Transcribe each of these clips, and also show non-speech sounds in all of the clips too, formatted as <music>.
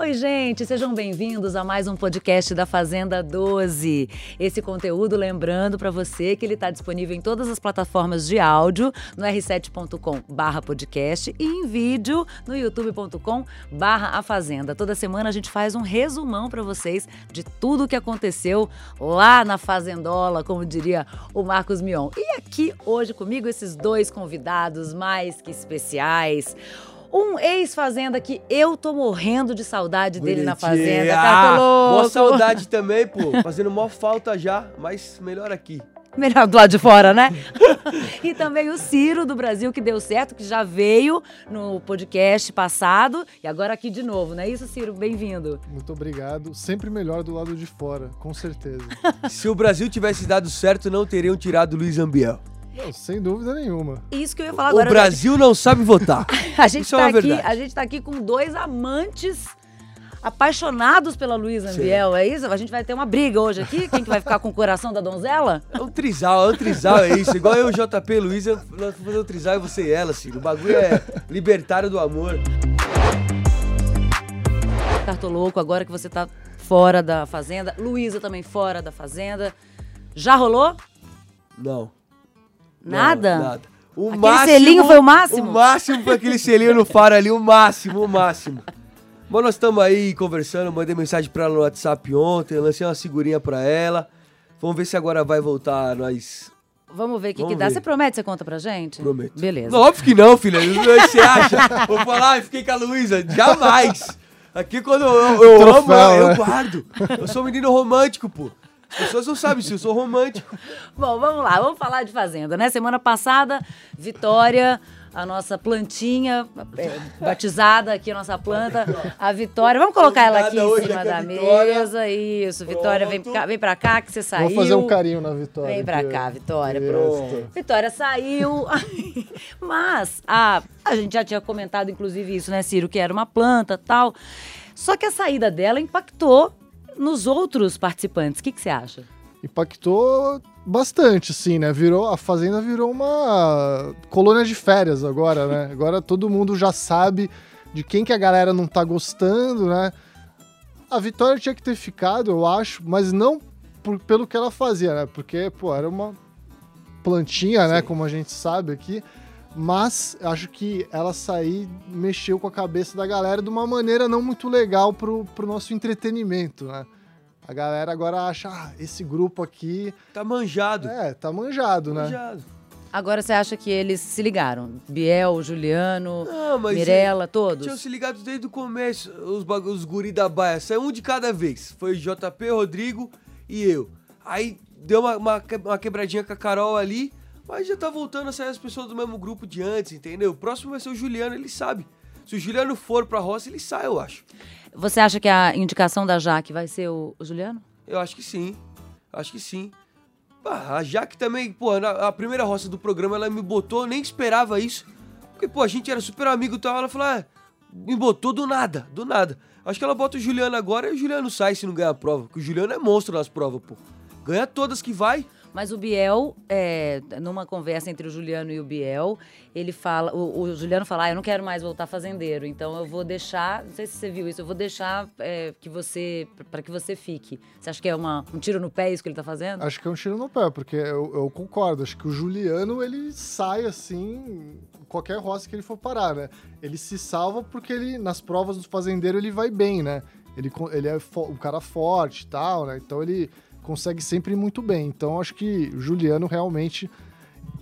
Oi, gente, sejam bem-vindos a mais um podcast da Fazenda 12. Esse conteúdo, lembrando para você que ele está disponível em todas as plataformas de áudio, no r7.com/podcast e em vídeo no youtube.com/barra a Fazenda. Toda semana a gente faz um resumão para vocês de tudo o que aconteceu lá na Fazendola, como diria o Marcos Mion. E aqui hoje comigo esses dois convidados mais que especiais. Um ex-fazenda que eu tô morrendo de saudade dele na fazenda. Ah, Cartoloco. boa saudade <laughs> também, pô. Fazendo mó falta já, mas melhor aqui. Melhor do lado de fora, né? <laughs> e também o Ciro do Brasil, que deu certo, que já veio no podcast passado e agora aqui de novo, não é isso, Ciro? Bem-vindo. Muito obrigado. Sempre melhor do lado de fora, com certeza. <laughs> Se o Brasil tivesse dado certo, não teriam tirado o Luiz Ambiel. Não, sem dúvida nenhuma. Isso que eu ia falar agora. o Brasil não sabe votar. <laughs> A gente, Isso é tá uma aqui, verdade. a gente tá aqui com dois amantes apaixonados pela Luísa Ambiel, é isso? A gente vai ter uma briga hoje aqui? Quem que vai ficar com o coração da donzela? <laughs> É um trisal, é um trisal, é isso. Igual eu, JP e Luiz, nós vamos fazer um trisal e você e ela, assim. O bagulho é libertário do amor. Cartoloco, agora que você tá fora da fazenda, Luísa também fora da fazenda. Já rolou? Não. Nada? Não, nada. O Aquele selinho foi o máximo? O máximo foi aquele selinho no faro ali, o máximo, o máximo. Mas nós estamos aí conversando, mandei mensagem pra ela no WhatsApp ontem, lancei uma figurinha pra ela. Vamos ver se agora vai voltar nós. Vamos ver o que, que dá. ver. Você promete, você conta pra gente? Prometo. Beleza. Não, óbvio que não, filha. Você acha? Vou falar, "Ai, fiquei com a Luísa. Jamais. Aqui quando eu, eu, Troféu, amo, eu né? guardo. Eu sou um menino romântico, pô. As pessoas não sabem se eu sou romântico. Bom, vamos lá, vamos falar de Fazenda, né? Semana passada, Vitória, a nossa plantinha, é, batizada aqui, a nossa planta, a Vitória. Vamos colocar ela aqui em cima da Vitória. mesa. Isso, Vitória, vem, cá, vem pra cá que você saiu. Vou fazer um carinho na Vitória. Vem pra cá. Vitória, pronto. Vitória saiu. <laughs> Mas a, a gente já tinha comentado, inclusive, isso, né, Ciro? Que era uma planta tal. Só que a saída dela impactou nos outros participantes. O que, que você acha? Impactou bastante, sim, né? Virou, a Fazenda virou uma colônia de férias agora, né? <laughs> Agora todo mundo já sabe de quem que a galera não tá gostando, né? A Vitória tinha que ter ficado, eu acho, mas não por- pelo que ela fazia, né? Porque, pô, era uma plantinha, né? Como a gente sabe aqui. Mas acho que ela sair mexeu com a cabeça da galera de uma maneira não muito legal pro, pro nosso entretenimento, né? A galera agora acha, ah, esse grupo aqui, Tá manjado. é, tá manjado, né? Manjado. Agora você acha que eles se ligaram? Biel, Juliano, Não, Mirella, Tinham todos? se ligado desde o começo, os, os guri da baia. Saiu um de cada vez. Foi JP, Rodrigo e eu. Aí deu uma, uma, uma quebradinha com a Carol ali, mas já tá voltando a sair as pessoas do mesmo grupo de antes, entendeu? O próximo vai ser o Juliano, ele sabe. Se o Juliano for pra roça, ele sai, eu acho. Você acha que a indicação da Jaque vai ser o, o Juliano? Eu acho que sim. Acho que sim. Ah, a Jaque também, pô, na a primeira roça do programa ela me botou, eu nem esperava isso. Porque, pô, a gente era super amigo e tal. Ela falou, ah, me botou do nada, do nada. Acho que ela bota o Juliano agora e o Juliano sai se não ganhar a prova. Porque o Juliano é monstro nas provas, pô. Ganha todas que vai. Mas o Biel, é, numa conversa entre o Juliano e o Biel, ele fala, o, o Juliano fala, ah, eu não quero mais voltar fazendeiro, então eu vou deixar, não sei se você viu isso, eu vou deixar é, que você, para que você fique. Você acha que é uma, um tiro no pé isso que ele tá fazendo? Acho que é um tiro no pé, porque eu, eu concordo. Acho que o Juliano, ele sai assim, qualquer roça que ele for parar, né? Ele se salva porque ele, nas provas do fazendeiro, ele vai bem, né? Ele, ele é um cara forte e tal, né? Então ele consegue sempre ir muito bem. Então acho que o Juliano realmente.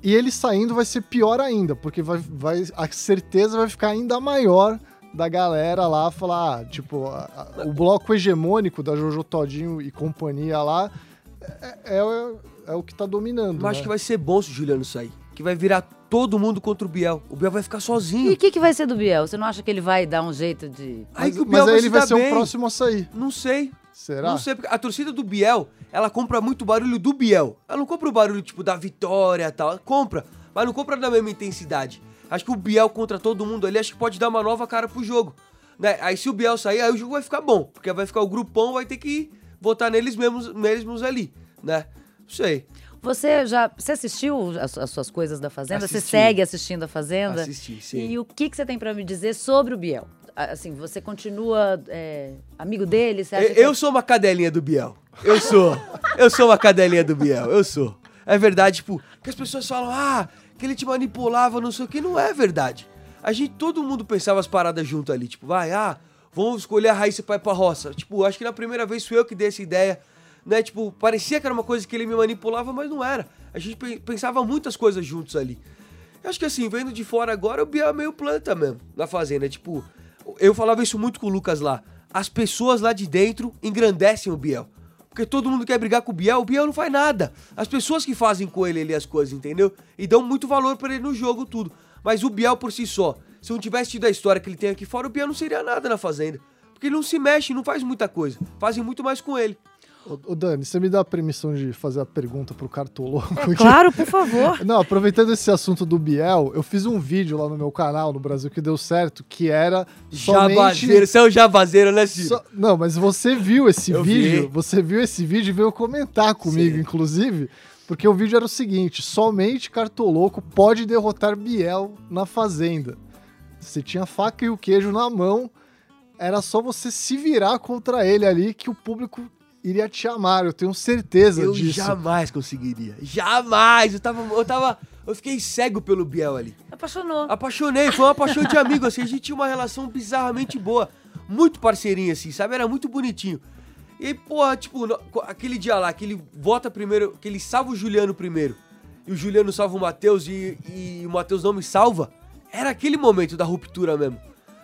E ele saindo vai ser pior ainda, porque vai, vai, a certeza vai ficar ainda maior da galera lá falar, ah, tipo, a- a- o bloco hegemônico da Jojo Todinho e companhia lá é, é, é o que tá dominando. Eu acho né? que vai ser bom se o Juliano sair. Que vai virar todo mundo contra o Biel. O Biel vai ficar E sozinho. o que, que vai ser do Biel? Você não acha que ele vai dar um jeito de. Aí Mas, que o Biel mas aí vai ele se vai dar ser bem. o próximo a sair. Não sei. Será? Não sei, porque a torcida do Biel, ela compra muito barulho do Biel. Ela não compra o barulho, tipo, da vitória e tal. Ela compra, mas não compra na mesma intensidade. Acho que o Biel contra todo mundo ali, acho que pode dar uma nova cara pro jogo. Né? Aí se o Biel sair, aí o jogo vai ficar bom. Porque vai ficar o grupão, vai ter que votar neles mesmos, mesmos ali, né? Não sei. Você já. Você assistiu as, as suas coisas da Fazenda? Você Assisti. segue assistindo a Fazenda? Assisti, sim. E o que, que você tem pra me dizer sobre o Biel? Assim, você continua é, amigo dele? Você Eu, que- eu sou uma cadelinha do Biel. Eu sou. Eu sou uma cadelinha do Biel. Eu sou. É verdade, tipo, que as pessoas falam, ah, que ele te manipulava, não sei o que. Não é verdade. A gente, todo mundo pensava as paradas junto ali. Tipo, vai, ah, vamos escolher a Raíssa pra ir pra roça. Tipo, acho que na primeira vez fui eu que dei essa ideia. Né? Tipo, parecia que era uma coisa que ele me manipulava, mas não era. A gente pe- pensava muitas coisas juntos ali. Eu acho que assim, vendo de fora agora, o Biel é meio planta mesmo, na fazenda. Tipo, eu falava isso muito com o Lucas lá. As pessoas lá de dentro engrandecem o Biel. Porque todo mundo quer brigar com o Biel, o Biel não faz nada. As pessoas que fazem com ele ali as coisas, entendeu? E dão muito valor pra ele no jogo, tudo. Mas o Biel por si só, se não tivesse tido a história que ele tem aqui fora, o Biel não seria nada na fazenda. Porque ele não se mexe, não faz muita coisa. Fazem muito mais com ele. Ô, Dani, você me dá a permissão de fazer a pergunta pro Cartoloco? aqui? Claro, por favor. <laughs> Não, aproveitando esse assunto do Biel, eu fiz um vídeo lá no meu canal, no Brasil, que deu certo, que era somente... Jabazeiro, você é um jabazeiro, né, Ciro? Só- Não, mas você viu esse Eu vídeo, vi. você viu esse vídeo e veio comentar comigo, Sim. inclusive, porque o vídeo era o seguinte: somente Cartoloco pode derrotar Biel na fazenda. Você tinha a faca e o queijo na mão, era só você se virar contra ele ali que o público iria te amar, eu tenho certeza Eu disso. jamais conseguiria. Jamais! Eu tava. Eu tava. Eu fiquei cego pelo Biel ali. Apaixonou. Apaixonei, foi uma paixão de amigo, assim, a gente tinha uma relação bizarramente boa. Muito parceirinho, assim, sabe? Era muito bonitinho. E aí, porra, tipo, no- aquele dia lá, que ele vota primeiro, que ele salva o Juliano primeiro, e o Juliano salva o Matheus e, e o Matheus não me salva, era aquele momento da ruptura mesmo.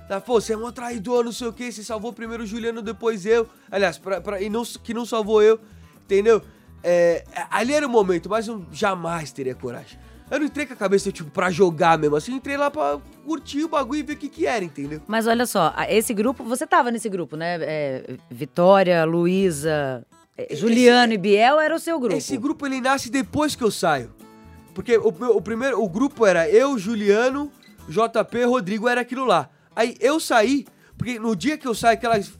Tá, pô, você é um traidor, não sei o que, você salvou primeiro o Juliano, depois eu. Aliás, pra, pra- e não, que não salvou eu, entendeu? É, ali era o momento, mas eu jamais teria coragem. Eu não entrei com a cabeça, tipo, pra jogar mesmo, assim, entrei lá pra curtir o bagulho e ver o que que era, entendeu? Mas olha só, esse grupo, você tava nesse grupo, né? É, Vitória, Luísa, é, Juliano e Biel era o seu grupo. Esse grupo ele nasce depois que eu saio. Porque o, o primeiro, o grupo era eu, Juliano, JP, Rodrigo, era aquilo lá. Aí eu saí, porque no dia que eu saio, aquelas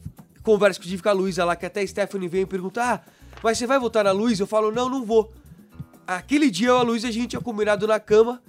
conversas que eu tive com a Luísa lá, que até a Stephanie veio perguntar, ah, mas você vai votar na Luísa? Eu falo, não, não vou. Aquele dia eu e a Luísa, a gente tinha combinado na cama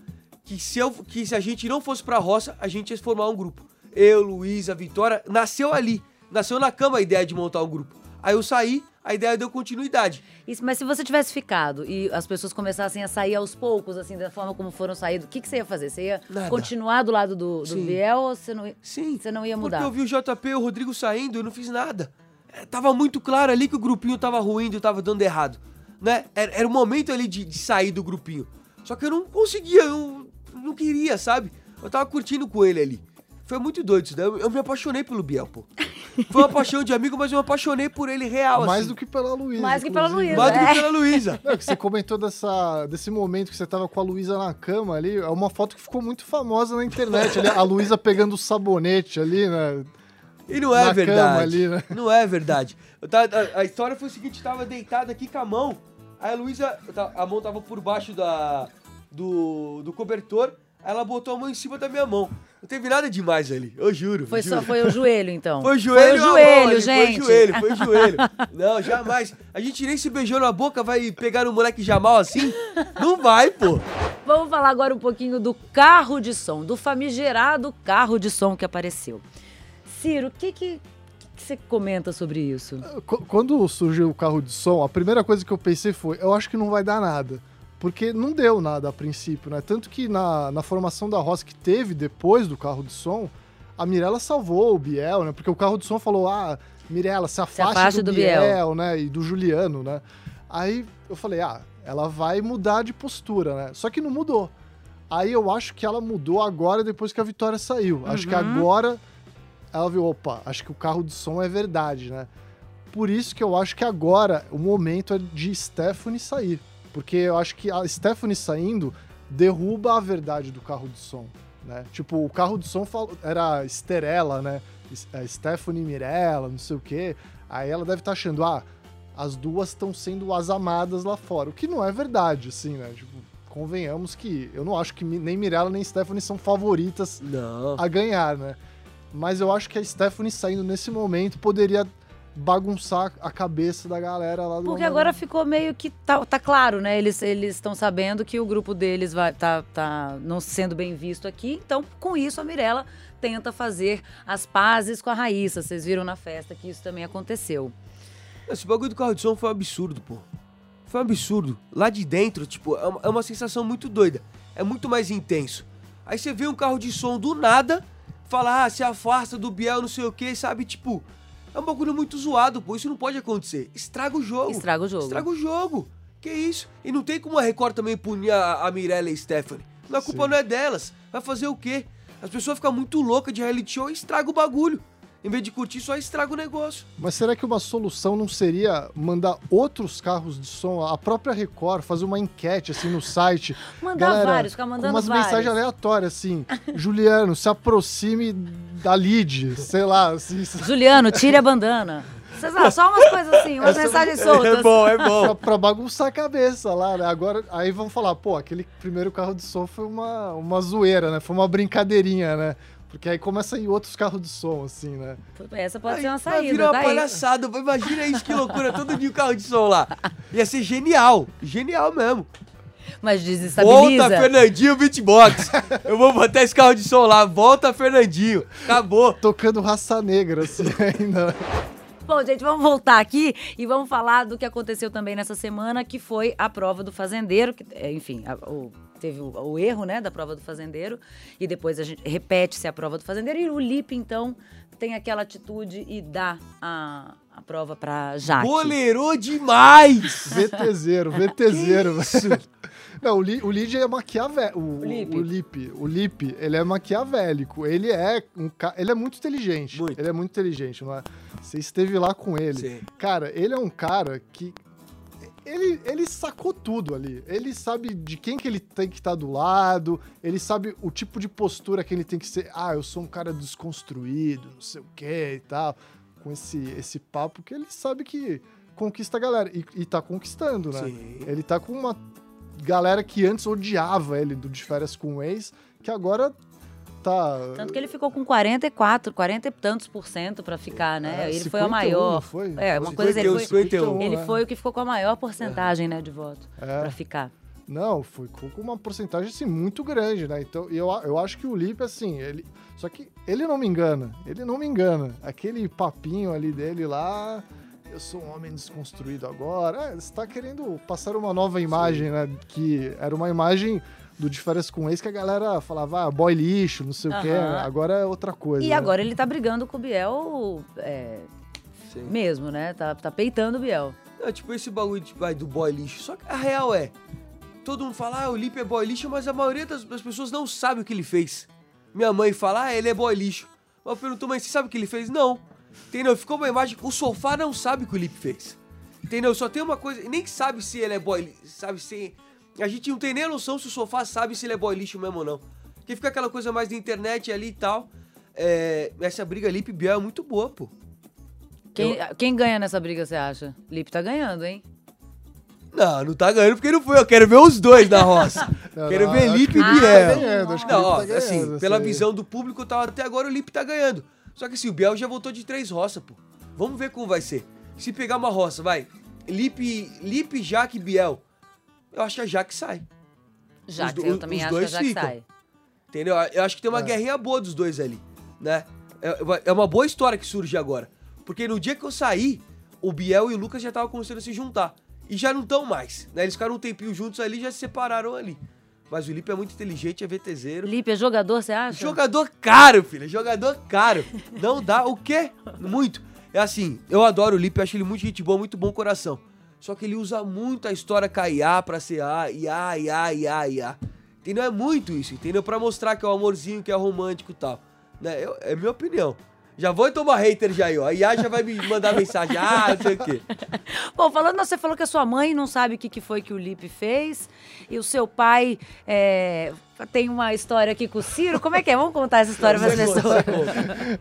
que se, eu, que se a gente não fosse pra roça, a gente ia formar um grupo. Eu, Luísa, Vitória, nasceu ali. Nasceu na cama a ideia de montar um grupo. Aí eu saí, a ideia deu continuidade. Isso, mas se você tivesse ficado e as pessoas começassem a sair aos poucos, assim, da forma como foram saídos, o que, que você ia fazer? Você ia Nada. continuar do lado do, do Sim. Biel ou você não, ia- Sim. você não ia mudar? Porque eu vi o JP e o Rodrigo saindo e eu não fiz nada. É, tava muito claro ali que o grupinho tava ruim e tava dando errado. Né? Era, era o momento ali de, de sair do grupinho. Só que eu não conseguia, eu não queria, sabe? Eu tava curtindo com ele ali. Foi muito doido isso daí. Eu, eu me apaixonei pelo Biel, pô. Foi uma paixão de amigo, mas eu me apaixonei por ele real, Mais assim. do que pela Luísa. Mais que pela. Luísa, Mais do é. que pela Luísa. Não, que você comentou dessa, desse momento que você tava com a Luísa na cama ali, é uma foto que ficou muito famosa na internet. ali, a Luísa pegando o sabonete ali, né? E não é Na verdade. cama ali, né? Não é verdade. Eu tava- a, a história foi o seguinte: tava deitado aqui com a mão. Aí a Luísa, a mão tava por baixo da, do, do cobertor. Ela botou a mão em cima da minha mão. Não teve nada demais ali, eu juro. Foi juro. só foi o joelho, então. Foi o joelho, Foi o mão joelho, gente. Foi o joelho, foi o joelho. Não, jamais. A gente nem se beijou na boca, vai pegar no moleque Jamal assim? Não vai, pô. Vamos falar agora um pouquinho do carro de som, do famigerado carro de som que apareceu. Ciro, o que, que, que você comenta sobre isso? Qu- Quando surgiu o carro de som, a primeira coisa que eu pensei foi: eu acho que não vai dar nada. Porque não deu nada a princípio, né? Tanto que na, na formação da Roça que teve depois do carro de som, a Mirella salvou o Biel, né? Porque o carro de som falou: ah, Mirella, se afaste, afaste do, do Biel." Biel, né? E do Juliano, né? Aí eu falei: ah, ela vai mudar de postura, né? Só que não mudou. Aí eu acho que ela mudou agora depois que a Vitória saiu. Acho que Uhum. agora ela viu, opa, acho que o carro de som é verdade, né? Por isso que eu acho que agora o momento é de Stephanie sair. Porque eu acho que a Stephanie saindo derruba a verdade do carro de som, né? Tipo, o carro de som era Esterela, né? É, Stephanie Mirella, não sei o quê. Aí ela deve estar achando, ah, as duas estão sendo as amadas lá fora. O que não é verdade, assim, né? Tipo, convenhamos que eu não acho que nem Mirella nem Stephanie são favoritas Não. a ganhar, né? Mas eu acho que a Stephanie saindo nesse momento poderia bagunçar a cabeça da galera lá do Porque agora ficou meio que tá, tá claro, né? Eles eles estão sabendo que o grupo deles vai tá, tá não sendo bem visto aqui. Então, com isso, a Mirella tenta fazer as pazes com a Raíssa. Vocês viram na festa que isso também aconteceu. Esse bagulho do carro de som foi um absurdo, pô. Foi um absurdo. Lá de dentro, tipo, é uma, é uma sensação muito doida. É muito mais intenso. Aí você vê um carro de som do nada, fala, ah, se afasta do Biel, não sei o que, sabe? Tipo, é um bagulho muito zoado, pô. Isso não pode acontecer. Estraga o jogo. Estraga o jogo. Estraga o jogo. Que isso? E não tem como a Record também punir a, a Mirella e a Stephanie. A culpa Sim. não é delas. Vai fazer o quê? As pessoas ficam muito loucas de reality show e estraga o bagulho. Em vez de curtir, só estraga o negócio. Mas será que uma solução não seria mandar outros carros de som, a própria Record, fazer uma enquete assim no site? <laughs> Mandar Galera, vários, ficar mandando umas vários. mensagens aleatórias assim. <laughs> Juliano, se aproxime da lead, sei lá, assim. Juliano, tire a bandana. Ah, só umas coisas assim, umas mensagens <laughs> soltas. É bom, é Pra, bom. pra bagunçar a cabeça lá, né? Agora, aí vão falar, pô, aquele primeiro carro de som foi uma, uma zoeira, né? Foi uma brincadeirinha, né? Porque aí começa a ir outros carros de som, assim, né? Essa pode Aí ser uma saída, virar uma tá aí. palhaçada. Imagina isso, que loucura. Todo dia o carro de som lá. Ia ser genial. Genial mesmo. Mas desestabiliza. Volta, Fernandinho Beatbox. Eu vou botar esse carro de som lá. Volta, Fernandinho. Acabou. Tocando raça negra, assim, <laughs> ainda. Bom, gente, vamos voltar aqui e vamos falar do que aconteceu também nessa semana, que foi a prova do fazendeiro, que, é, enfim, a- o- teve o, o erro, né, da prova do fazendeiro, e depois a gente repete-se a prova do fazendeiro, e o Lipe, então, tem aquela atitude e dá a, a prova pra Jaque. Boleirou demais. <laughs> VTZero, VTZero. <laughs> Não, o, Li, o Lid é maquiavélico. O, O Lipe. o Lipe, o Lipe, ele é maquiavélico. Ele é um ca... ele é muito inteligente. Muito. Ele é muito inteligente, não é? Você esteve lá com ele. Sim. Cara, ele é um cara que ele, ele sacou tudo ali. Ele sabe de quem que ele tem que estar do lado, ele sabe o tipo de postura que ele tem que ser. Ah, eu sou um cara desconstruído, não sei o que e tal. Com esse, esse papo que ele sabe que conquista a galera. E, e tá conquistando, né? Sim. Ele tá com uma galera que antes odiava ele do de férias com o ex, que agora tá. Tanto que ele ficou com 44, 40 e tantos por cento pra ficar, né? É, ele foi o 51, maior. foi? É, uma 51, coisa ele foi, 51. ele né? foi o que ficou com a maior porcentagem, né, de voto É. pra ficar. Não, foi com uma porcentagem assim, muito grande, né? Então, eu, eu acho que o Lipe, assim, ele. Só que ele não me engana. Ele não me engana. Aquele papinho ali dele lá. Eu sou um homem desconstruído agora. É, você tá querendo passar uma nova imagem, né? Que era uma imagem do de férias com ex que a galera falava, ah, boy lixo, não sei o quê. Agora é outra coisa. E né? agora ele tá brigando com o Biel é, Sim. mesmo, né? Tá, tá peitando o Biel. Não, tipo, esse bagulho de, vai, do boy lixo. Só que a real é. Todo mundo fala, ah, o Lipe é boy lixo, mas a maioria das, das pessoas não sabe o que ele fez. Minha mãe fala, ah, ele é boy lixo. Mas eu pergunto, mas você sabe o que ele fez? Não. Entendeu? Ficou uma imagem. O sofá não sabe o que o Lipe fez. Entendeu? Só tem uma coisa. Nem sabe se ele é boy lixo. Sabe se. A gente não tem nem noção se o sofá sabe se ele é boy lixo mesmo ou não. Porque fica aquela coisa mais da internet ali e tal. É, essa briga Lipe e Biel é muito boa, pô. Quem, quem ganha nessa briga, você acha? Lipe tá ganhando, hein? Não, não tá ganhando porque não foi. Eu quero ver os dois na roça. <laughs> Não, quero não, ver Lipe e o Lipe tá Biel. ganhando, acho que Não, ó, tá ganhando, assim, essa pela visão do público, tá, até agora o Lipe tá ganhando. Só que assim, o Biel já voltou de três roças, pô. Vamos ver como vai ser. Se pegar uma roça, vai. Lipe, Lipe Jaque e Biel. Eu acho que a Jaque sai. Já Os que do- eu também os acho que dois que ficam. sai. Entendeu? Eu acho que tem uma É. guerrinha boa dos dois ali, né? É, é uma boa história que surge agora. Porque no dia que eu saí, o Biel e o Lucas já estavam começando a se juntar. E já não estão mais, né? Eles ficaram um tempinho juntos ali e já se separaram ali. Mas o Lipe é muito inteligente, é VTZero. Lipe é jogador, você acha? Jogador caro, filho. é Jogador caro. Não dá o quê? Muito. É assim, eu adoro o Lipe, eu acho ele muito gente boa, muito bom coração. Só que ele usa muito a história KIA pra ser A, IA, IA, IA, IA. Entendeu? É muito isso, entendeu? Pra mostrar que é o amorzinho, que é romântico e tal. Né? Eu- é minha opinião. Já vou tomar hater já aí, ó. A IA já vai me mandar <laughs> mensagem, ah, não sei o quê. Bom, falando, você falou que a sua mãe não sabe o que, que foi que o Lipe fez e o seu pai é, tem uma história aqui com o Ciro. Como é que é? Vamos contar essa história para as pessoas.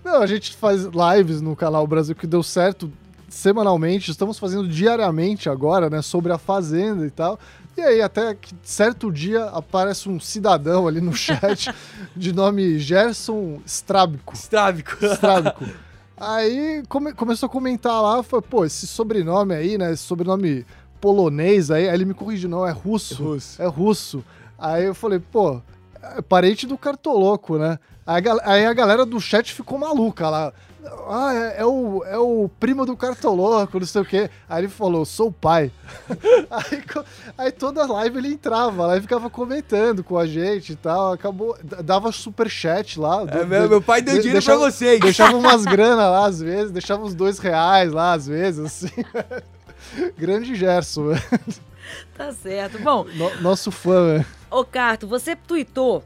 Não, a gente faz lives no canal Brasil que deu certo semanalmente, estamos fazendo diariamente agora, né, sobre a Fazenda e tal. E aí, até que certo dia aparece um cidadão ali no chat <laughs> de nome Gerson Strábico. Estrábico. Strábico. <laughs> Aí come- começou a comentar lá, foi, pô, esse sobrenome aí, né, esse sobrenome polonês aí, aí ele me corrigiu, não, é russo. Russo. É russo. Aí eu falei, pô, é parente do cartoloco, né? Aí a, galera do chat ficou maluca lá. Ah, é, é o, é o primo do cartoloco, não sei o quê. Aí ele falou, sou o pai. <laughs> aí, aí toda live ele entrava lá e ficava comentando com a gente e tal. Acabou, dava super chat lá. É, do- meu, meu pai deu de- dinheiro deixava- pra vocês. Deixava umas <laughs> grana lá às vezes, deixava uns dois reais lá às vezes, assim. <laughs> Grande Gerson? <laughs> Tá certo. Bom, No- nosso fã. né? Ô, Carto, você tuitou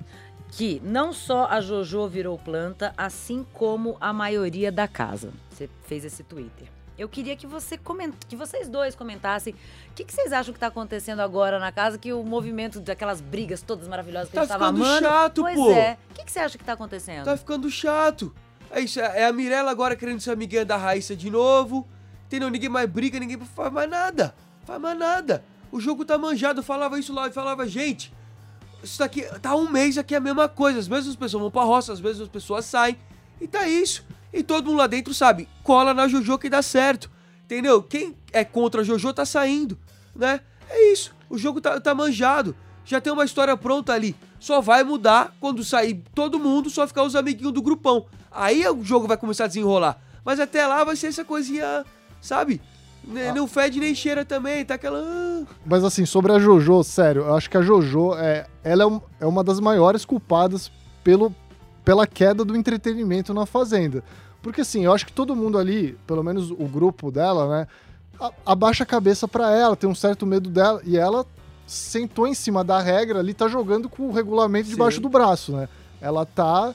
que não só a Jojo virou planta, assim como a maioria da casa. Você fez esse Twitter. Eu queria que, você coment... que vocês dois comentassem o que, que vocês acham que tá acontecendo agora na casa, que o movimento daquelas brigas todas maravilhosas que Tá a gente tava ficando amando. chato, pois pô. é. O que, que você acha que tá acontecendo? Tá ficando chato. É isso, é a Mirella agora querendo ser amiguinha da Raíssa de novo. Entendeu? Ninguém mais briga, ninguém faz mais nada. Faz mais nada. O jogo tá manjado, eu falava isso lá e falava, gente, isso daqui tá um mês aqui é a mesma coisa. As mesmas pessoas vão pra roça, as pessoas saem. E tá isso. E todo mundo lá dentro sabe, cola na Jojo que dá certo. Entendeu? Quem é contra a Jojo tá saindo, né? É isso. O jogo tá, tá manjado. Já tem uma história pronta ali. Só vai mudar quando sair todo mundo, só ficar os amiguinhos do grupão. Aí o jogo vai começar a desenrolar. Mas até lá vai ser essa coisinha, sabe? N- Não fede nem cheira também, tá aquela. ah. Mas assim, sobre a Jojo, sério, eu acho que a Jojo é, ela é, um- é uma das maiores culpadas pelo, pela queda do entretenimento na Fazenda. Porque assim, eu acho que todo mundo ali, pelo menos o grupo dela, né, a- abaixa a cabeça pra ela, tem um certo medo dela, e ela sentou em cima da regra ali, tá jogando com o regulamento Sim. debaixo do braço, né? Ela tá.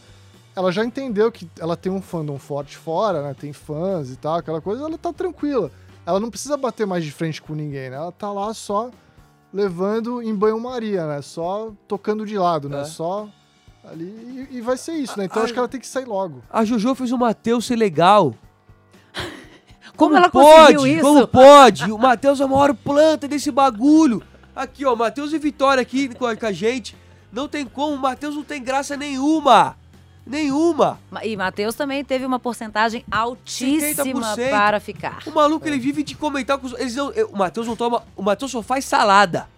Ela já entendeu que ela tem um fandom forte fora, né? Tem fãs e tal, aquela coisa, ela tá tranquila. Ela não precisa bater mais de frente com ninguém, né? Ela tá lá só levando em banho-maria, né? Só tocando de lado, né? É. Só ali. E, e vai ser isso, né? Então Ah, acho que ela tem que sair logo. A Jojo fez o Matheus ser legal. Como ela pode? conseguiu isso? Como pode? O Matheus é a maior planta desse bagulho. Aqui, ó, Matheus e Vitória aqui com a, com a gente. Não tem como, o Matheus não tem graça nenhuma. Nenhuma. Ma- E Matheus também teve uma porcentagem altíssima 70%. para ficar. O maluco, ele vive de comentar com os. Eles não, o Matheus não toma. O Matheus só faz salada.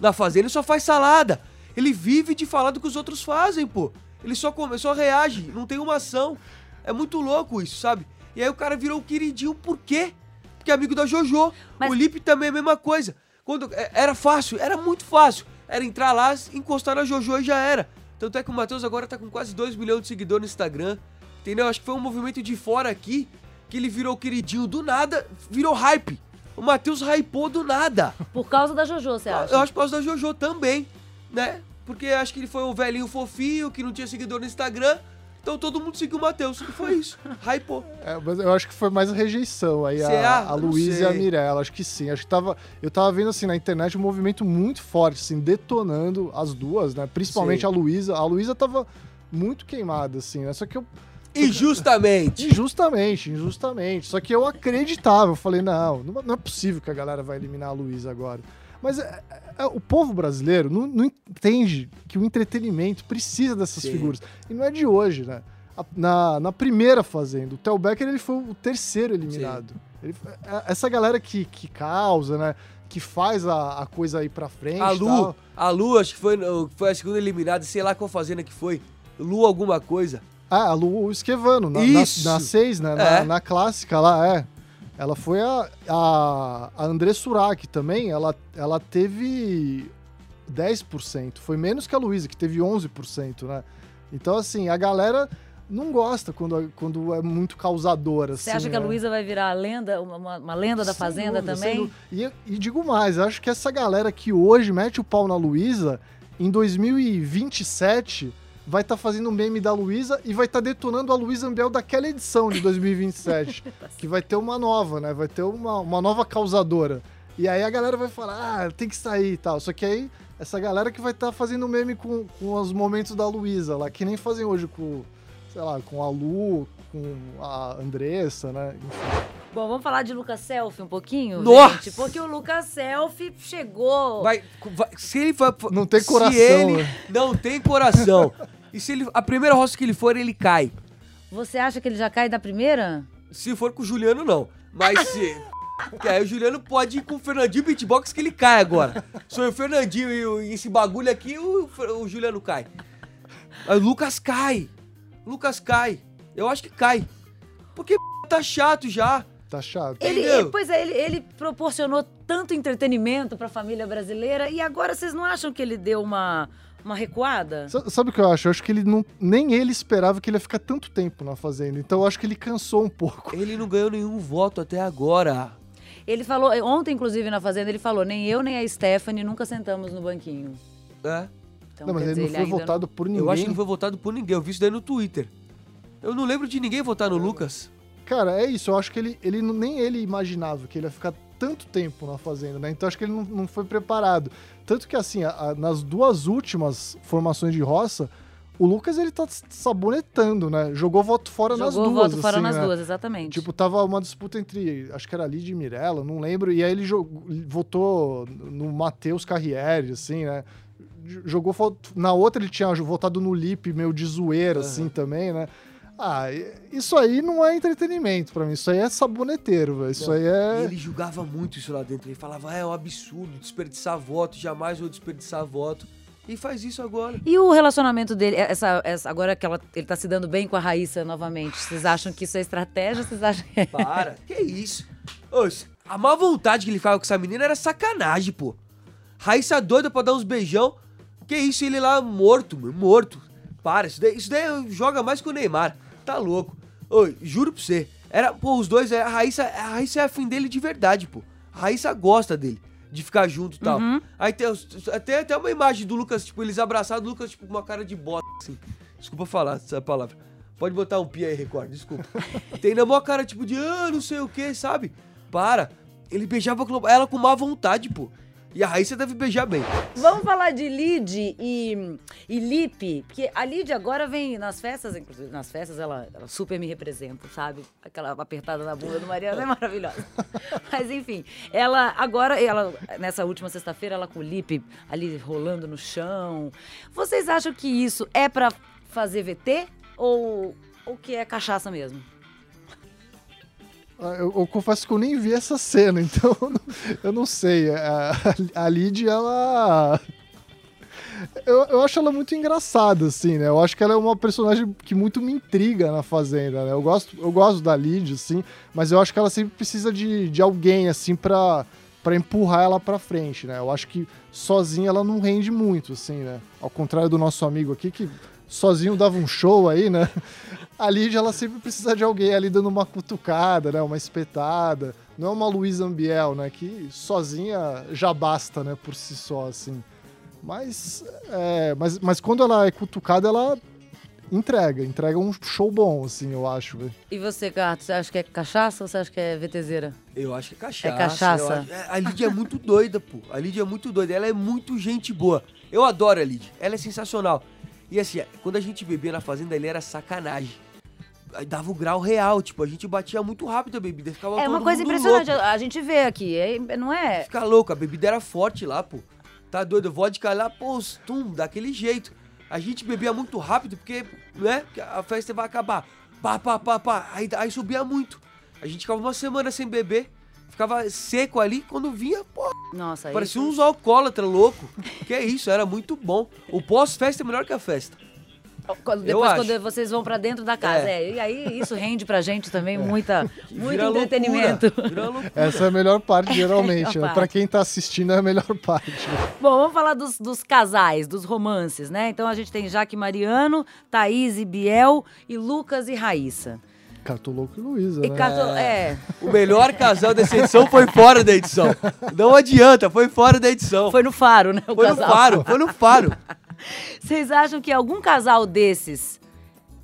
Na fazenda, ele só faz salada. Ele vive de falar do que os outros fazem, pô. Ele só, come, só reage, não tem uma ação. É muito louco isso, sabe? E aí o cara virou o queridinho, por quê? Porque é amigo da Jojo. Mas- O Lipe também é a mesma coisa. Quando, é- era fácil, era muito fácil. Era entrar lá, encostar na Jojo e já era. Tanto é que o Matheus agora tá com quase 2 milhões de seguidores no Instagram. Entendeu? Acho que foi um movimento de fora aqui que ele virou queridinho do nada, virou hype. O Matheus hypou do nada. <laughs> Por causa da Jojo, você acha? Eu acho por causa da Jojo também, né? Porque acho que ele foi um velhinho fofinho que não tinha seguidor no Instagram. Então todo mundo seguiu o Matheus. E foi isso. Hypou. É, mas eu acho que foi mais a rejeição aí, Será? a, a não Luísa e a. Mirella. Acho que sim. Acho que tava. Eu tava vendo assim na internet um movimento muito forte, assim, detonando as duas, né? Principalmente a Luísa. A Luísa tava muito queimada, assim, né? Só que eu. Injustamente. Injustamente, injustamente. Só que eu acreditava. Eu falei, não, não não é possível que a galera vai eliminar a Luísa agora. Mas é- é- o povo brasileiro não, não entende que o entretenimento precisa dessas Sim. figuras. E não é de hoje, né? A- Na, na primeira fazenda, o Theo Becker ele foi o terceiro eliminado. Ele é- essa galera que, que causa, né? Que faz a, a coisa aí pra frente. A Lu, tal. a Lu, acho que foi, foi a segunda eliminada, sei lá qual fazenda que foi. Lu alguma coisa. Ah, a Lu Esquevano, na, Isso. na, na seis, né? Na, É. na clássica lá, é. Ela foi a, a, a André Surak também, ela, ela teve 10%. Foi menos que a Luísa, que teve 11%, né? Então, assim, a galera não gosta quando, quando é muito causadora. Você assim, acha que a né? Luísa vai virar a lenda, uma, uma- lenda da Fazenda dúvida, também? E, e digo mais, acho que essa galera que hoje mete o pau na Luísa, em 2027 vai estar fazendo um meme da Luísa e vai estar detonando a Luísa Ambiel daquela edição de 2027. <laughs> que vai ter uma nova, né? Vai ter uma, uma nova causadora. E aí a galera vai falar, ah, tem que sair e tal. Só que aí, essa galera que vai estar fazendo meme com, com os momentos da Luísa lá, que nem fazem hoje com, sei lá, com a Lu, com a Andressa, né? Enfim. Bom, vamos falar de Lucas Selfie um pouquinho, Nossa! gente? Porque o Lucas Selfie chegou. Vai, vai- se ele vai, Não tem se coração, ele né? não tem coração. <laughs> e se ele, a primeira roça que ele for, ele cai. Você acha que ele já cai da primeira? Se for com o Juliano, não. Mas se. Que aí o Juliano pode ir com o Fernandinho beatbox que ele cai agora. Se o Fernandinho e o- e esse bagulho aqui, o, o Juliano cai. Aí o Lucas cai. O Lucas cai. Eu acho que cai. Porque <laughs> tá chato já. Tá chato. Ele, Entendeu? ele- pois é, ele, ele proporcionou tanto entretenimento pra família brasileira e agora vocês não acham que ele deu uma, uma recuada? Sa- Sabe o que eu acho? Eu acho que ele não. Nem ele esperava que ele ia ficar tanto tempo na Fazenda. Então eu acho que ele cansou um pouco. Ele não ganhou nenhum voto até agora. Ele falou, ontem, inclusive, na Fazenda, ele falou: nem eu nem a Stephanie nunca sentamos no banquinho. É. Então, não, mas quer ele dizer, não foi ainda votado por ninguém. Eu acho que não foi votado por ninguém. Eu vi isso daí no Twitter. Eu não lembro de ninguém votar no Lucas. Cara, é isso. Eu acho que ele, ele não- nem ele imaginava que ele ia ficar tanto tempo na Fazenda, né? Então acho que ele não, não foi preparado. Tanto que, assim, a- a- nas duas últimas formações de roça, o Lucas ele tá sabonetando, né? Jogou voto fora nas Jogou duas. voto fora assim, nas né? duas, exatamente. Tipo, tava uma disputa entre, acho que era Lid e Mirella, não lembro, e aí ele jogou- votou no Matheus Carriere, assim, né? Jogou voto- na outra ele tinha votado no Lipe, meio de zoeira, assim, também, né? Ah, isso aí não é entretenimento pra mim, isso aí é saboneteiro, velho. Isso aí E é. ele julgava muito isso lá dentro. Ele falava, "Ah, é um absurdo desperdiçar voto, jamais vou desperdiçar voto. E faz isso agora. E o relacionamento dele, essa, essa- agora que ela, ele tá se dando bem com a Raíssa novamente, vocês acham que isso é estratégia vocês acham que é... Para, que isso? Ô, a má vontade que ele ficava com essa menina era sacanagem, pô. Raíssa doida pra dar uns beijão. Que isso, ele lá morto, meu, morto. Para, isso daí, isso daí joga mais que o Neymar. Tá louco. Ô, juro pra você. Era, pô, os dois, é, a Raíssa, a Raíssa é afim dele de verdade, pô. A Raíssa gosta dele, de ficar junto e tal. Aí tem, tem até uma imagem do Lucas, tipo, eles abraçados, o Lucas, tipo, com uma cara de bota, assim. Desculpa falar essa palavra. Pode botar um pi aí, Record, desculpa. <laughs> Tem na maior cara, tipo, de, ah, não sei o que, sabe? Para. Ele beijava ela com má vontade, pô. E a Raíssa deve beijar bem. Vamos falar de Lid e, e Lipe, porque a Lid agora vem nas festas, inclusive nas festas ela, ela super me representa, sabe? Aquela apertada na bunda do Mariano é maravilhosa. <laughs> Mas enfim, ela agora, ela nessa última sexta-feira, ela com o Lipe ali rolando no chão. Vocês acham que isso é pra fazer VT ou, ou que é cachaça mesmo? Ah, Eu, eu confesso que eu nem vi essa cena, <laughs> então eu não, sei. A, a Lid, ela. Eu, eu acho ela muito engraçada, assim, né? Eu acho que ela é uma personagem que muito me intriga na Fazenda, né? Eu gosto, eu gosto da Lid, assim, mas eu acho que ela sempre precisa de, de alguém, assim, pra, pra empurrar ela pra frente, né? Eu acho que sozinha ela não rende muito, assim, né? Ao contrário do nosso amigo aqui, que sozinho dava um show aí, né? <laughs> A Lídia, ela sempre precisa de alguém ali dando uma cutucada, né? Uma espetada. Não é uma Luísa Ambiel, né? Que sozinha já basta, né? Por si só, assim. Mas, é, mas, mas quando ela é cutucada, ela entrega. Entrega um show bom, assim, eu acho. E você, Gato, você acha que é cachaça ou você acha que é VTZera? Eu acho que é cachaça. É cachaça? acho- é, A Lídia é muito doida, pô. A Lídia é muito doida. Ela é muito gente boa. Eu adoro a Lídia. Ela é sensacional. E assim, quando a gente bebia na fazenda, ele era sacanagem. Dava o grau real, tipo, a gente batia muito rápido a bebida. Ficava É uma coisa impressionante, louco. a, gente vê aqui, é- não é? Fica louco, a bebida era forte lá, pô. Tá doido, vodka lá, pô, tum, daquele jeito. A gente bebia muito rápido, porque, né, a festa vai acabar. Pá, pá, pá, pá. Aí, aí subia muito. A gente ficava uma semana sem beber, ficava seco ali, quando vinha, pô, Nossa, parecia isso- uns alcoólatra louco. que é isso, era muito bom. O pós-festa é melhor que a festa. Quando- Eu Depois, acho. quando vocês vão pra dentro da casa. É. É, E aí isso rende pra gente também muita, muito Vira entretenimento. Essa é a melhor parte, <laughs> geralmente, Melhor né? parte. Pra quem tá assistindo, é a melhor parte. Bom, vamos falar dos, dos casais, dos romances, né? Então a gente tem Jaque e Mariano, Thaís e Biel e Lucas e Raíssa. Cartoloco e Luísa, né? Cato, é, O melhor casal dessa edição foi fora da edição. Não adianta, foi fora da edição. foi no Faro, né? O Foi no casal. faro, foi no faro. Vocês acham que algum casal desses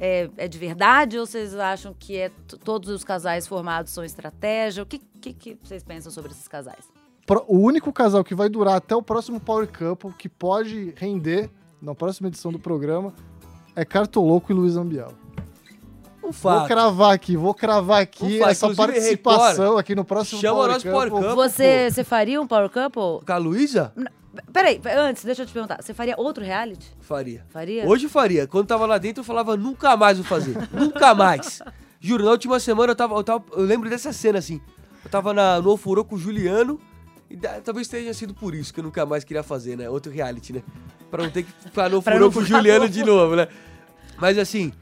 é, é de verdade ou vocês acham que é todos os casais formados são estratégia? O que, que, que vocês pensam sobre esses casais? Pro- O único casal que vai durar até o próximo Power Couple, que pode render na próxima edição do programa, é Cartoloco e Luiz Ambiel. Vou fato. cravar aqui, vou cravar aqui fato. essa participação aqui no próximo Chama Power o nosso Couple. Power Couple. Você, você faria um Power Couple? Com a Luísa? Peraí, antes, deixa eu te perguntar. Você faria outro reality? Faria. Faria? Hoje eu faria. Quando tava lá dentro, eu falava, nunca mais vou fazer. nunca mais. <laughs> Juro, na última semana eu tava, eu tava. Eu lembro dessa cena assim. Eu tava na, no Ofurô com o Juliano E da- talvez tenha sido por isso que eu nunca mais queria fazer, né? Outro reality, né? Pra não ter que ficar no <laughs> não com o Juliano no de novo, né? Mas assim,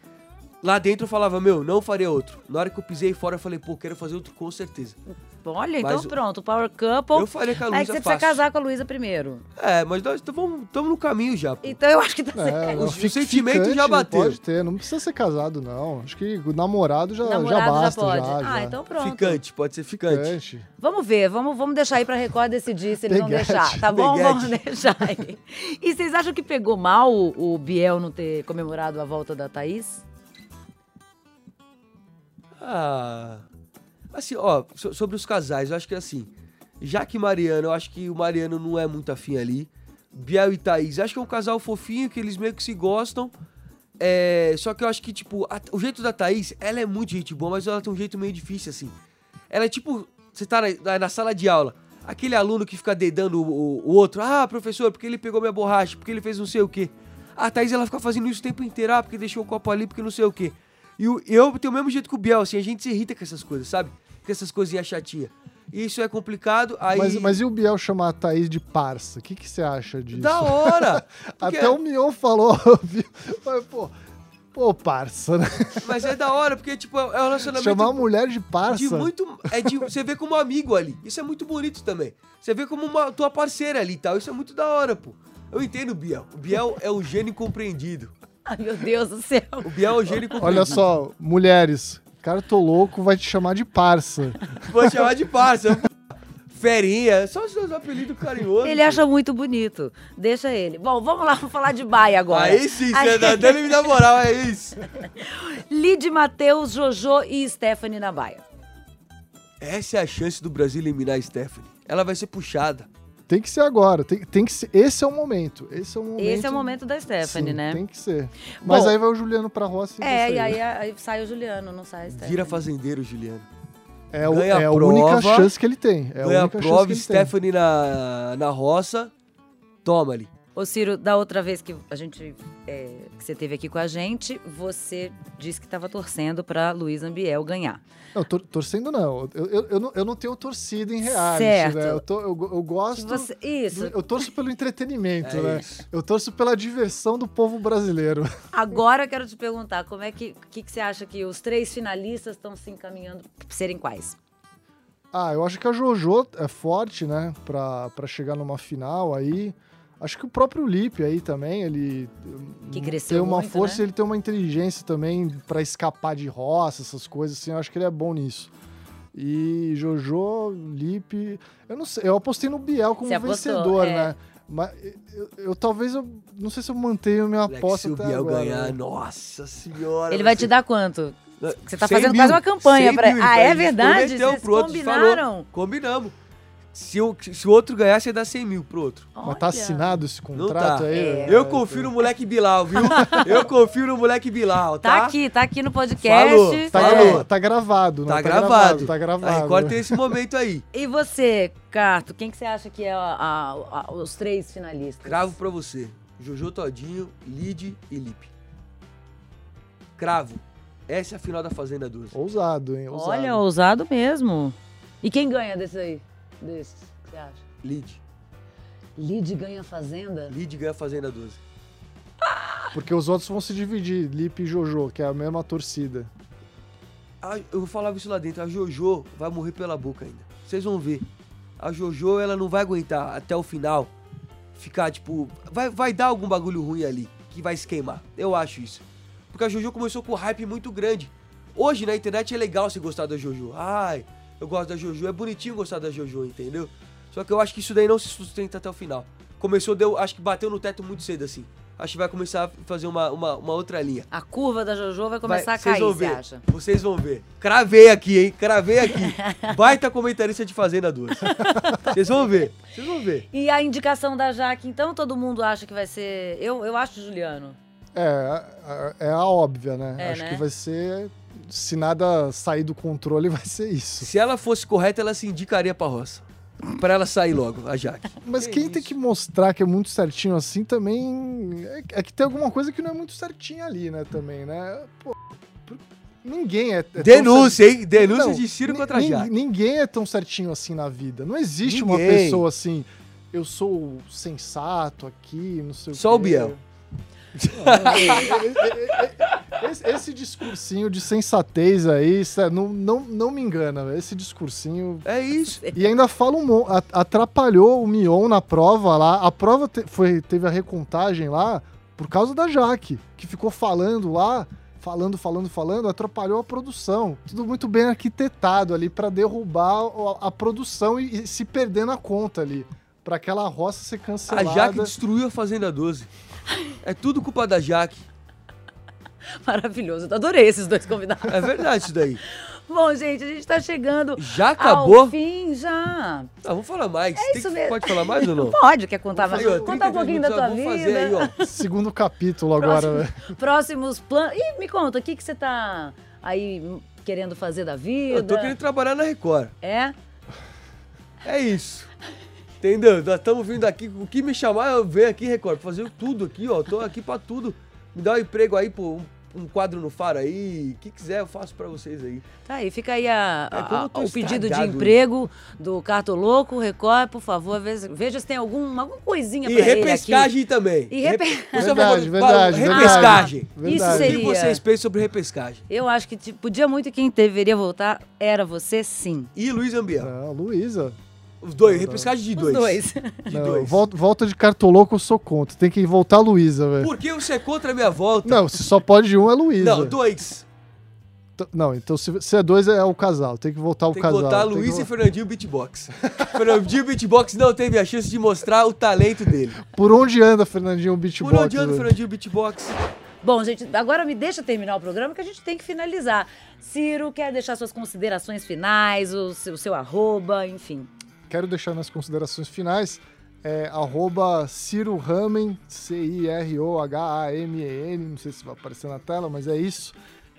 lá dentro eu falava, meu, não faria outro. Na hora que eu pisei fora, eu falei, pô, quero fazer outro com certeza. Olha, então Mas o- pronto, Power Couple. Eu faria com a Aí que Luísa você precisa casar com a Luísa primeiro. É, mas nós estamos no caminho já, pô. Então eu acho que tá certo. É, O- o fi- sentimento já ficante bateu. Pode ter, não precisa ser casado, não. Acho que o namorado já, Namorado já já basta. pode. já, ah, já. então pronto. Ficante, pode ser ficante. Ficante. Vamos ver, vamos, vamos deixar aí pra Record decidir se eles vão deixar, tá bom? Peguete. Vamos deixar aí. E vocês acham que pegou mal o, o Biel não ter comemorado a volta da Thaís? Ah. Assim, ó, so- sobre os casais, eu acho que assim. Jaque e Mariano, eu acho que o Mariano não é muito afim ali. Biel e Thaís, acho que é um casal fofinho, que eles meio que se gostam. É, só que eu acho que, tipo, a- o jeito da Thaís, ela é muito gente boa, mas ela tem um jeito meio difícil, assim. Ela é tipo, você tá na, na- na sala de aula, aquele aluno que fica dedando o, o- o outro. Ah, professor, porque ele pegou minha borracha, porque ele fez não sei o quê. A Thaís, ela fica fazendo isso o tempo inteiro, ah, porque deixou o copo ali, porque não sei o quê. E eu tenho o mesmo jeito que o Biel, assim, a gente se irrita com essas coisas, sabe? Com essas coisinhas chatinhas. E isso é complicado, aí... Mas, mas e o Biel chamar a Thaís de parça? O que, que você acha disso? Da hora! <laughs> Porque- Até o Mion falou? <laughs> Mas, pô, pô, parça, né? Mas é da hora, porque, tipo, é um relacionamento... Chamar a mulher de parça. De muito. É de, você vê como amigo ali. Isso é muito bonito também. Você vê como uma tua parceira ali e tal. Isso é muito da hora, pô. Eu entendo o Biel. O Biel é o gênio incompreendido. <laughs> Ai, meu Deus do céu. O Biel é o gênio incompreendido. Olha só, mulheres, cara, tô louco, vai te chamar de parça. Vou chamar de parça. Ferinha. Só os seus apelidos carinhosos. Ele acha muito bonito. Deixa ele. Bom, vamos lá, vamos falar de Baia agora. Aí sim, você tá <laughs> dando me dar moral, é isso. Lid Matheus, Jojo e Stephanie na Baia. Essa é a chance do Brasil eliminar a Stephanie. Ela vai ser puxada. Tem que ser agora, tem, tem que ser. Esse é o momento. Esse é o momento. Esse é o momento da Stephanie, Sim, né? Tem que ser. Mas Bom, aí vai o Juliano pra roça e É, e aí, aí sai o Juliano, não sai a Stephanie. Vira fazendeiro, Juliano. É, o- é a a única prova, chance que ele tem. É a Ganha a única chance prova, que ele tem. Stephanie na, na roça. Toma ali. Ô Ciro, da outra vez que a gente é, que você teve aqui com a gente, você disse que estava torcendo para Luiz Ambiel ganhar. Não, tor- torcendo não. Eu, eu, eu não. eu não tenho torcida em reality, Certo. né? Eu, eu, eu gosto. você- isso. do- Eu torço pelo entretenimento, É né? isso. Eu torço pela diversão do povo brasileiro. Agora eu quero te perguntar, como é que, que, que você acha que os três finalistas estão se encaminhando para serem quais? Ah, eu acho que a JoJo é forte, né? Pra chegar numa final aí. Acho que o próprio Lipe aí também, ele Que cresceu tem uma muito, força né? e ele tem uma inteligência também pra escapar de roça, essas coisas assim. Eu acho que ele é bom nisso. E Jojo, Lipe, eu não sei, eu apostei no Biel como apostou, vencedor, é. né? Mas eu, eu- talvez eu não sei se eu mantenho minha Moleque, aposta se o Biel agora, ganhar, né? nossa senhora. Ele vai te dar quanto? Você tá 100 fazendo mil, quase uma campanha 100 pra- mil, Ah, então, é gente verdade? Vocês combinaram? falou. Combinamos. Se o, se o outro ganhar, você dá 100 mil pro outro. Mas tá Olha. assinado esse Não contrato tá. aí? É. Eu confio no moleque Bilal, viu? <laughs> Eu confio no moleque Bilal, tá? Tá aqui, tá aqui no podcast. Falou, Tá, Falou. gra- tá gravado, Tá, não? gravado. Tá gravado. A Record tem esse momento aí. E você, Carto, quem que você acha que é a- a- a- os três finalistas? Cravo pra você. Jojo Todinho, Lid e Lipe. Cravo. Essa é a final da Fazenda 12. Ousado, hein? Ousado. Olha, ousado mesmo. E quem ganha desse aí? Desses, que você acha? Lid. Lid ganha Fazenda? Lid ganha a Fazenda 12. Porque os outros vão se dividir, Lipe e Jojo, que é a mesma torcida. A- eu falava isso lá dentro, a Jojo vai morrer pela boca ainda. Vocês vão ver. A Jojo, ela não vai aguentar até o final ficar, tipo. Vai, vai dar algum bagulho ruim ali, que vai se queimar. Eu acho isso. Porque a Jojo começou com um hype muito grande. Hoje na internet é legal você gostar da Jojo. Ai, eu gosto da Jojo. É bonitinho gostar da Jojo, entendeu? Só que eu acho que isso daí não se sustenta até o final. Começou, deu, acho que bateu no teto muito cedo assim. Acho que vai começar a fazer uma, uma, uma outra linha. A curva da Jojo vai começar Vai- a vocês cair, vão você ver. acha? Vocês vão ver. Cravei aqui, hein? Cravei aqui. <laughs> Baita comentarista de Fazenda 2. Vocês vão ver. Vocês vão ver. E a indicação da Jaque, então todo mundo acha que vai ser. Eu, eu acho Juliano. É, é a óbvia, né? É, Acho né? que vai ser. Se nada sair do controle, vai ser isso. Se ela fosse correta, ela se indicaria pra roça. Pra ela sair logo, a Jaque. Mas Que quem isso? tem que mostrar que é muito certinho assim também. É, é que tem alguma coisa que não é muito certinha ali, né? Também, né? Pô, por- Ninguém é. é tão Denúncia, hein? Denúncia Não, de Ciro contra nin- Jaque. Ninguém é tão certinho assim na vida. Não existe uma Ninguém. pessoa assim. Eu sou sensato aqui, não sei Só o quê. Biel. Esse, esse discursinho de sensatez aí, é- não, não, não me engana, esse discursinho. É isso. E ainda fala um atrapalhou o Mion na prova lá. A prova te- foi, teve a recontagem lá por causa da Jaque, que ficou falando lá, falando, falando, falando, atrapalhou a produção. Tudo muito bem arquitetado ali pra derrubar a, produção e, e se perder na conta ali. Pra aquela roça ser A cancelada. Jaque destruiu a Fazenda 12. É tudo culpa da Jaque. <laughs> Maravilhoso. Eu adorei esses dois convidados. É verdade isso daí. Bom, gente, a gente tá chegando Já acabou? ao fim, já. Não, vamos falar mais. É Tem isso que- mesmo. Pode falar mais ou não? Pode, quer contar mais? Contar um 33 pouquinho da tua ó, vamos vida. fazer aí, ó. <laughs> Segundo capítulo agora, Próximo- velho. Próximos planos. Ih, me conta, o que, que você tá aí querendo fazer da vida? Eu tô querendo trabalhar na Record. É? É isso. Entendeu? Nós estamos vindo aqui. O que me chamar, eu venho aqui, Record, fazer tudo aqui, ó. Tô aqui pra tudo. Me dá um emprego aí, pô. Um, um quadro no faro aí. O que quiser, eu faço pra vocês aí. Tá aí, fica aí a- É, a- o pedido de emprego do Cartoloco, Record, por favor, veja, veja se tem alguma, alguma coisinha E pra ele aqui. repescagem também. E repe- <laughs> Verdade, verdade, fala- verdade. Repescagem. Isso O seria- que vocês pensam sobre repescagem? Eu acho que tipo, podia muito e quem deveria voltar era você, sim. E Luiz Ambiel. Não, Luísa. Os dois, repescagem de Os dois. dois. De <laughs> Não, dois. volta, volta de cartoloco eu sou contra. Tem que voltar a Luísa, velho. Por que você é contra a minha volta? Não, se só pode um é Luísa. Não, dois. T- Não, então se, se é dois é o casal. Tem que voltar o Tem que casal. Tem Luiz que e Fernandinho Beatbox. <laughs> Fernandinho Beatbox não teve a chance de mostrar o talento dele. Por onde anda Fernandinho Beatbox? Por onde anda? Fernandinho Beatbox? Bom, gente, agora me deixa terminar o programa que a gente tem que finalizar. Ciro, quer deixar suas considerações finais, o seu, o seu arroba, enfim. Quero deixar nas considerações finais. É, arroba Ciro Ramen, C-I-R-O-H-A-M-E-N, não sei se vai aparecer na tela, mas é isso.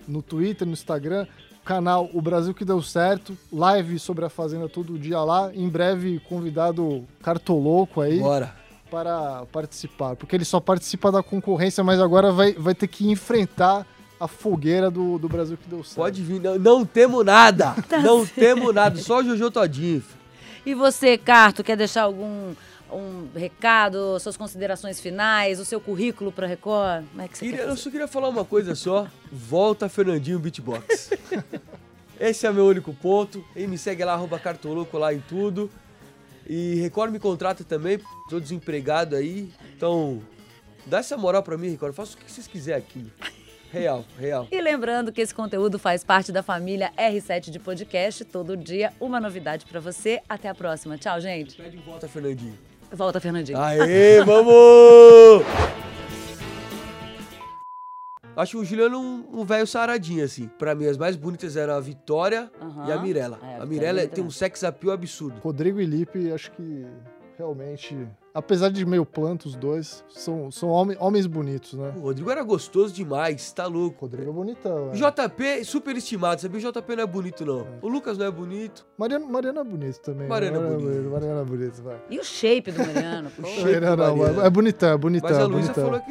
No Twitter, no Instagram, canal O Brasil Que Deu Certo, live sobre a Fazenda todo dia lá. Em breve, convidado Cartoloco aí Bora. para participar, porque ele só participa da concorrência, mas agora vai, vai ter que enfrentar a fogueira do, do Brasil Que Deu Certo. Pode vir. Não, não temo nada. <laughs> não temo nada. Só o Jojo Todinho. E você, Carto, quer deixar algum um recado, suas considerações finais, o seu currículo para Record? Como é que você Queria- quer eu só queria falar uma coisa só. Volta Fernandinho Beatbox. <laughs> Esse é meu único ponto. E me segue lá, arroba Cartoloco lá em tudo. E Record me contrata também. Tô desempregado aí. Então, dá essa moral pra mim, Record. Faça o que vocês quiserem aqui. Real, real. E lembrando que esse conteúdo faz parte da família R7 de podcast. Todo dia, uma novidade para você. Até a próxima. Tchau, gente. Pede de volta, Fernandinho. Volta, Fernandinho. Aê, <laughs> vamos! Acho o Juliano um, um velho saradinho, assim. Pra mim, as mais bonitas eram a Vitória Aham. e a Mirella. É, a a Mirella é bonita tem um sex appeal absurdo. Rodrigo e Lipe, acho que realmente, apesar de meio planto os dois, são, são homem- homens bonitos, né? O Rodrigo era gostoso demais, tá louco. Rodrigo é bonitão, O né? JP, super estimado, sabia? O JP não é bonito, não. O Lucas não é bonito. Mariana, Mariana é bonito também. Mariana é né? bonito. Mariana é bonito, vai. E o shape do Mariano? pô. shape Não, não, Mariana. é bonitão, é bonitão. Mas a é Luísa falou que